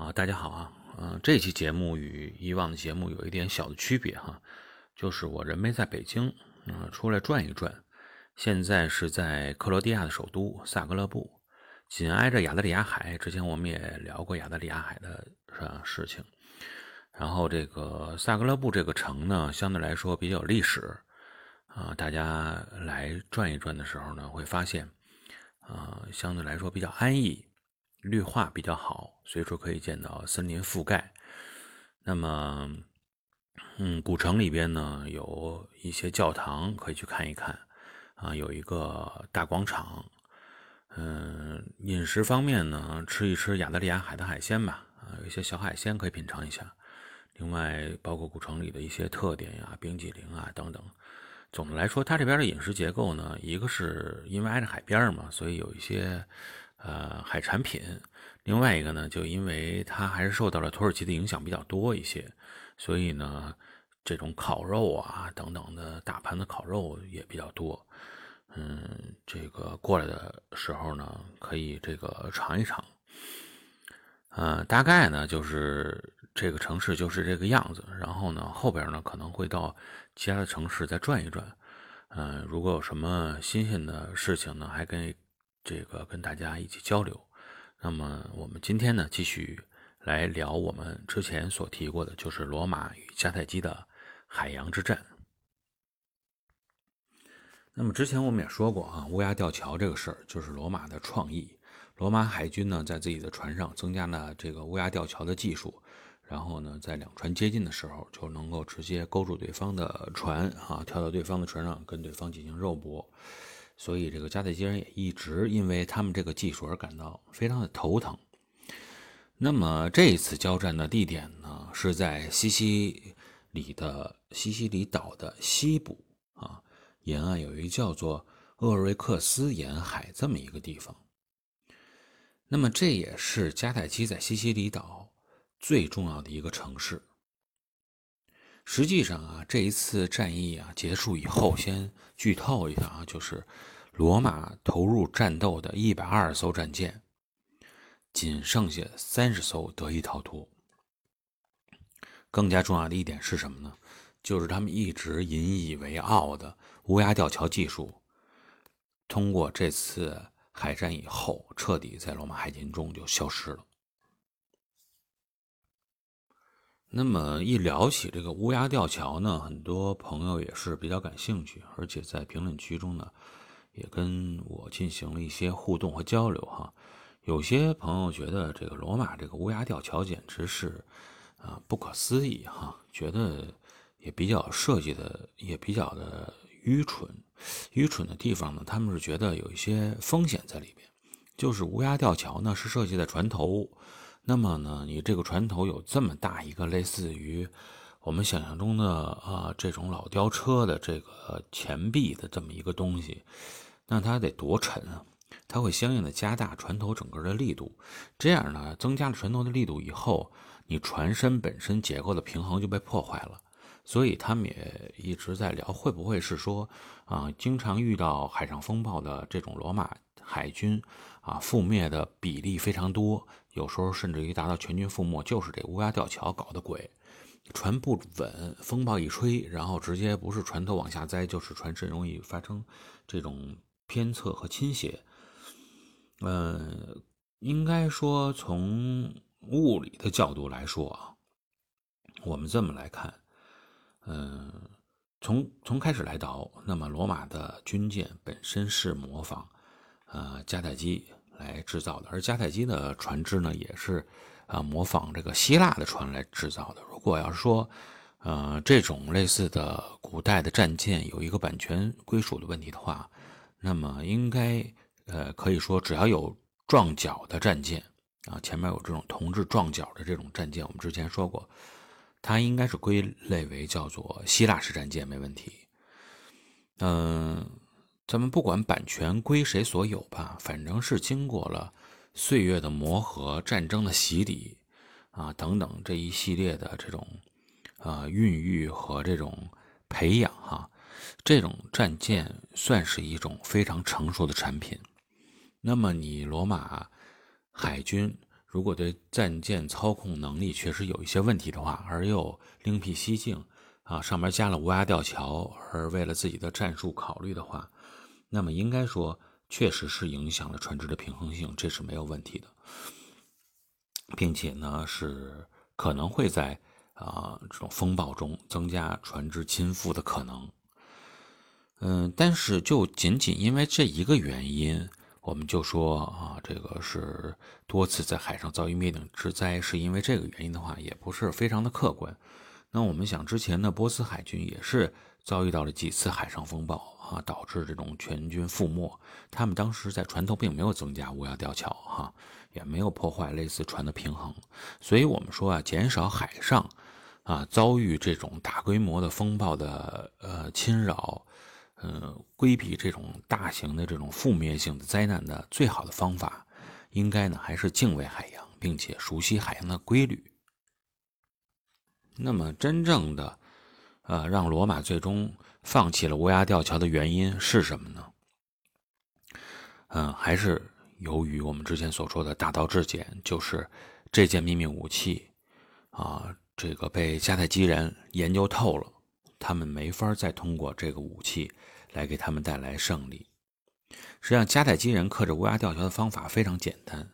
啊，大家好啊，嗯，这期节目与以往的节目有一点小的区别哈，就是我人没在北京，嗯，出来转一转，现在是在克罗地亚的首都萨格勒布，紧挨着亚得里亚海。之前我们也聊过亚得里亚海的啊事情，然后这个萨格勒布这个城呢，相对来说比较有历史啊，大家来转一转的时候呢，会发现啊，相对来说比较安逸。绿化比较好，随处可以见到森林覆盖。那么，嗯，古城里边呢有一些教堂可以去看一看，啊，有一个大广场。嗯，饮食方面呢，吃一吃亚得里亚海的海鲜吧，啊，有一些小海鲜可以品尝一下。另外，包括古城里的一些特点呀，冰激凌啊等等。总的来说，它这边的饮食结构呢，一个是因为挨着海边嘛，所以有一些。呃，海产品，另外一个呢，就因为它还是受到了土耳其的影响比较多一些，所以呢，这种烤肉啊等等的大盘的烤肉也比较多。嗯，这个过来的时候呢，可以这个尝一尝。呃，大概呢就是这个城市就是这个样子，然后呢后边呢可能会到其他的城市再转一转。嗯，如果有什么新鲜的事情呢，还跟。这个跟大家一起交流。那么我们今天呢，继续来聊我们之前所提过的，就是罗马与迦太基的海洋之战。那么之前我们也说过啊，乌鸦吊桥这个事儿就是罗马的创意。罗马海军呢，在自己的船上增加了这个乌鸦吊桥的技术，然后呢，在两船接近的时候，就能够直接勾住对方的船啊，跳到对方的船上，跟对方进行肉搏。所以，这个迦太基人也一直因为他们这个技术而感到非常的头疼。那么，这一次交战的地点呢，是在西西里的西西里岛的西部啊，沿岸有一个叫做厄瑞克斯沿海这么一个地方。那么，这也是迦太基在西西里岛最重要的一个城市。实际上啊，这一次战役啊结束以后，先剧透一下啊，就是罗马投入战斗的一百二十艘战舰，仅剩下三十艘得以逃脱。更加重要的一点是什么呢？就是他们一直引以为傲的乌鸦吊桥技术，通过这次海战以后，彻底在罗马海军中就消失了。那么一聊起这个乌鸦吊桥呢，很多朋友也是比较感兴趣，而且在评论区中呢，也跟我进行了一些互动和交流哈。有些朋友觉得这个罗马这个乌鸦吊桥简直是啊不可思议哈，觉得也比较设计的也比较的愚蠢。愚蠢的地方呢，他们是觉得有一些风险在里边，就是乌鸦吊桥呢是设计在船头。那么呢，你这个船头有这么大一个类似于我们想象中的啊这种老吊车的这个前臂的这么一个东西，那它得多沉啊？它会相应的加大船头整个的力度，这样呢，增加了船头的力度以后，你船身本身结构的平衡就被破坏了。所以他们也一直在聊，会不会是说啊，经常遇到海上风暴的这种罗马海军啊，覆灭的比例非常多。有时候甚至于达到全军覆没，就是这乌鸦吊桥搞的鬼，船不稳，风暴一吹，然后直接不是船头往下栽，就是船身容易发生这种偏侧和倾斜。嗯，应该说从物理的角度来说啊，我们这么来看，嗯，从从开始来倒，那么罗马的军舰本身是模仿呃迦太基。来制造的，而迦太基的船只呢，也是啊模仿这个希腊的船来制造的。如果要是说，呃，这种类似的古代的战舰有一个版权归属的问题的话，那么应该呃可以说，只要有撞角的战舰啊，前面有这种铜制撞角的这种战舰，我们之前说过，它应该是归类为叫做希腊式战舰，没问题。嗯。咱们不管版权归谁所有吧，反正是经过了岁月的磨合、战争的洗礼啊等等这一系列的这种啊孕育和这种培养哈，这种战舰算是一种非常成熟的产品。那么你罗马海军如果对战舰操控能力确实有一些问题的话，而又另辟蹊径啊，上面加了乌鸦吊桥，而为了自己的战术考虑的话，那么应该说确实是影响了船只的平衡性，这是没有问题的，并且呢是可能会在啊这种风暴中增加船只倾覆的可能。嗯，但是就仅仅因为这一个原因，我们就说啊，这个是多次在海上遭遇灭顶之灾，是因为这个原因的话，也不是非常的客观。那我们想，之前的波斯海军也是遭遇到了几次海上风暴啊，导致这种全军覆没。他们当时在船头并没有增加乌鸦吊桥，哈，也没有破坏类似船的平衡。所以我们说啊，减少海上啊遭遇这种大规模的风暴的呃侵扰。嗯，规避这种大型的这种覆灭性的灾难的最好的方法，应该呢还是敬畏海洋，并且熟悉海洋的规律。那么，真正的，呃，让罗马最终放弃了乌鸦吊桥的原因是什么呢？嗯，还是由于我们之前所说的大道至简，就是这件秘密武器啊，这个被迦太基人研究透了。他们没法再通过这个武器来给他们带来胜利。实际上，迦太基人克制乌鸦吊桥的方法非常简单。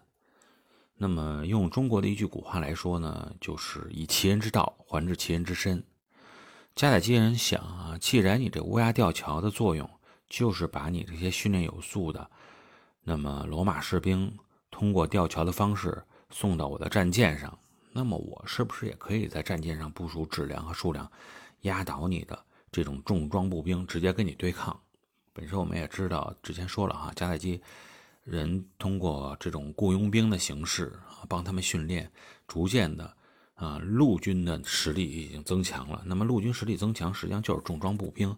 那么，用中国的一句古话来说呢，就是以其人之道还治其人之身。迦太基人想啊，既然你这乌鸦吊桥的作用就是把你这些训练有素的，那么罗马士兵通过吊桥的方式送到我的战舰上，那么我是不是也可以在战舰上部署质量和数量？压倒你的这种重装步兵，直接跟你对抗。本身我们也知道，之前说了哈，迦太基人通过这种雇佣兵的形式啊，帮他们训练，逐渐的啊，陆军的实力已经增强了。那么陆军实力增强，实际上就是重装步兵，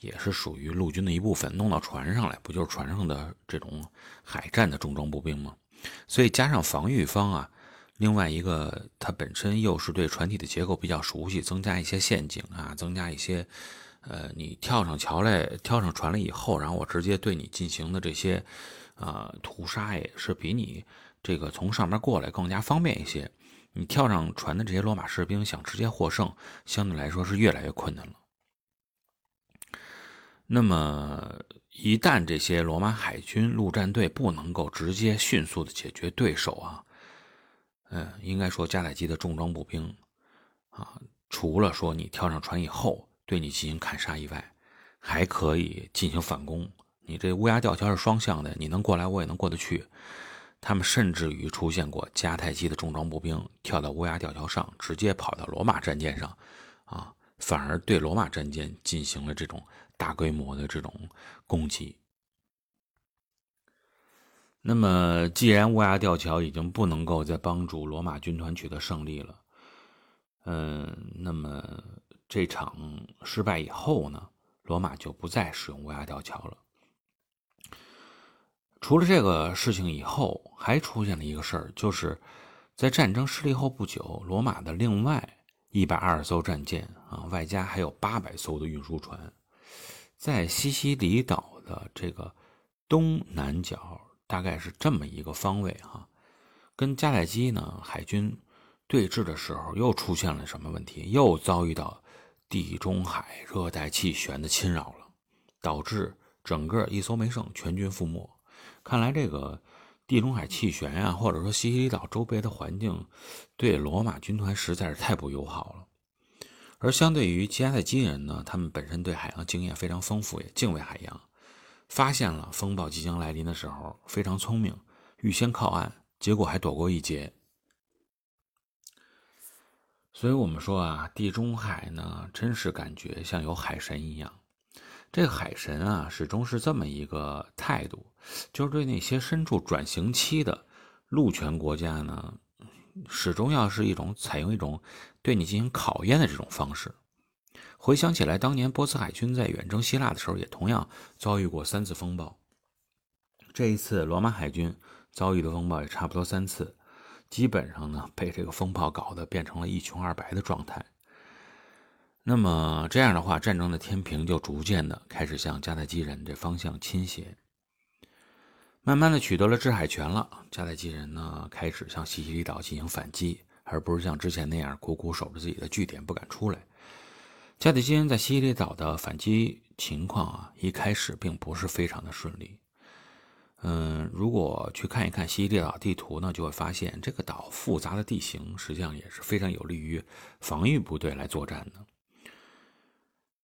也是属于陆军的一部分。弄到船上来，不就是船上的这种海战的重装步兵吗？所以加上防御方啊。另外一个，它本身又是对船体的结构比较熟悉，增加一些陷阱啊，增加一些，呃，你跳上桥来，跳上船了以后，然后我直接对你进行的这些，啊，屠杀也是比你这个从上面过来更加方便一些。你跳上船的这些罗马士兵想直接获胜，相对来说是越来越困难了。那么，一旦这些罗马海军陆战队不能够直接迅速的解决对手啊。嗯，应该说，加太基的重装步兵，啊，除了说你跳上船以后对你进行砍杀以外，还可以进行反攻。你这乌鸦吊桥是双向的，你能过来，我也能过得去。他们甚至于出现过迦太基的重装步兵跳到乌鸦吊桥上，直接跑到罗马战舰上，啊，反而对罗马战舰进行了这种大规模的这种攻击。那么，既然乌鸦吊桥已经不能够再帮助罗马军团取得胜利了，嗯，那么这场失败以后呢，罗马就不再使用乌鸦吊桥了。除了这个事情以后，还出现了一个事儿，就是在战争失利后不久，罗马的另外一百二十艘战舰啊，外加还有八百艘的运输船，在西西里岛的这个东南角。大概是这么一个方位哈，跟迦太基呢海军对峙的时候，又出现了什么问题？又遭遇到地中海热带气旋的侵扰了，导致整个一艘没剩，全军覆没。看来这个地中海气旋呀，或者说西西里岛周边的环境，对罗马军团实在是太不友好了。而相对于迦太基人呢，他们本身对海洋经验非常丰富，也敬畏海洋。发现了风暴即将来临的时候，非常聪明，预先靠岸，结果还躲过一劫。所以，我们说啊，地中海呢，真是感觉像有海神一样。这个海神啊，始终是这么一个态度，就是对那些身处转型期的陆权国家呢，始终要是一种采用一种对你进行考验的这种方式。回想起来，当年波斯海军在远征希腊的时候，也同样遭遇过三次风暴。这一次，罗马海军遭遇的风暴也差不多三次，基本上呢被这个风暴搞得变成了一穷二白的状态。那么这样的话，战争的天平就逐渐的开始向迦太基人这方向倾斜。慢慢的取得了制海权了，迦太基人呢开始向西西里岛进行反击，而不是像之前那样苦苦守着自己的据点不敢出来。迦太基人在西西里岛的反击情况啊，一开始并不是非常的顺利。嗯，如果去看一看西西里岛地图呢，就会发现这个岛复杂的地形实际上也是非常有利于防御部队来作战的。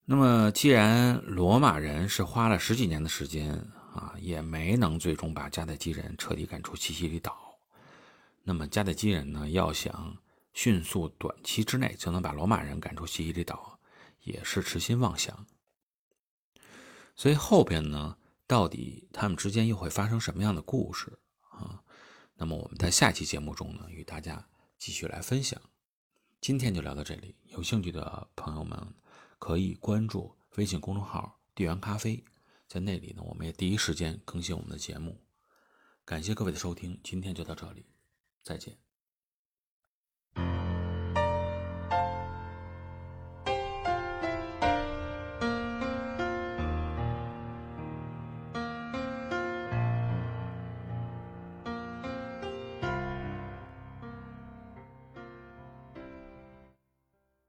那么，既然罗马人是花了十几年的时间啊，也没能最终把迦太基人彻底赶出西西里岛，那么迦太基人呢，要想迅速短期之内就能把罗马人赶出西西里岛，也是痴心妄想。所以后边呢？到底他们之间又会发生什么样的故事啊？那么我们在下期节目中呢，与大家继续来分享。今天就聊到这里，有兴趣的朋友们可以关注微信公众号“地缘咖啡”，在那里呢，我们也第一时间更新我们的节目。感谢各位的收听，今天就到这里，再见。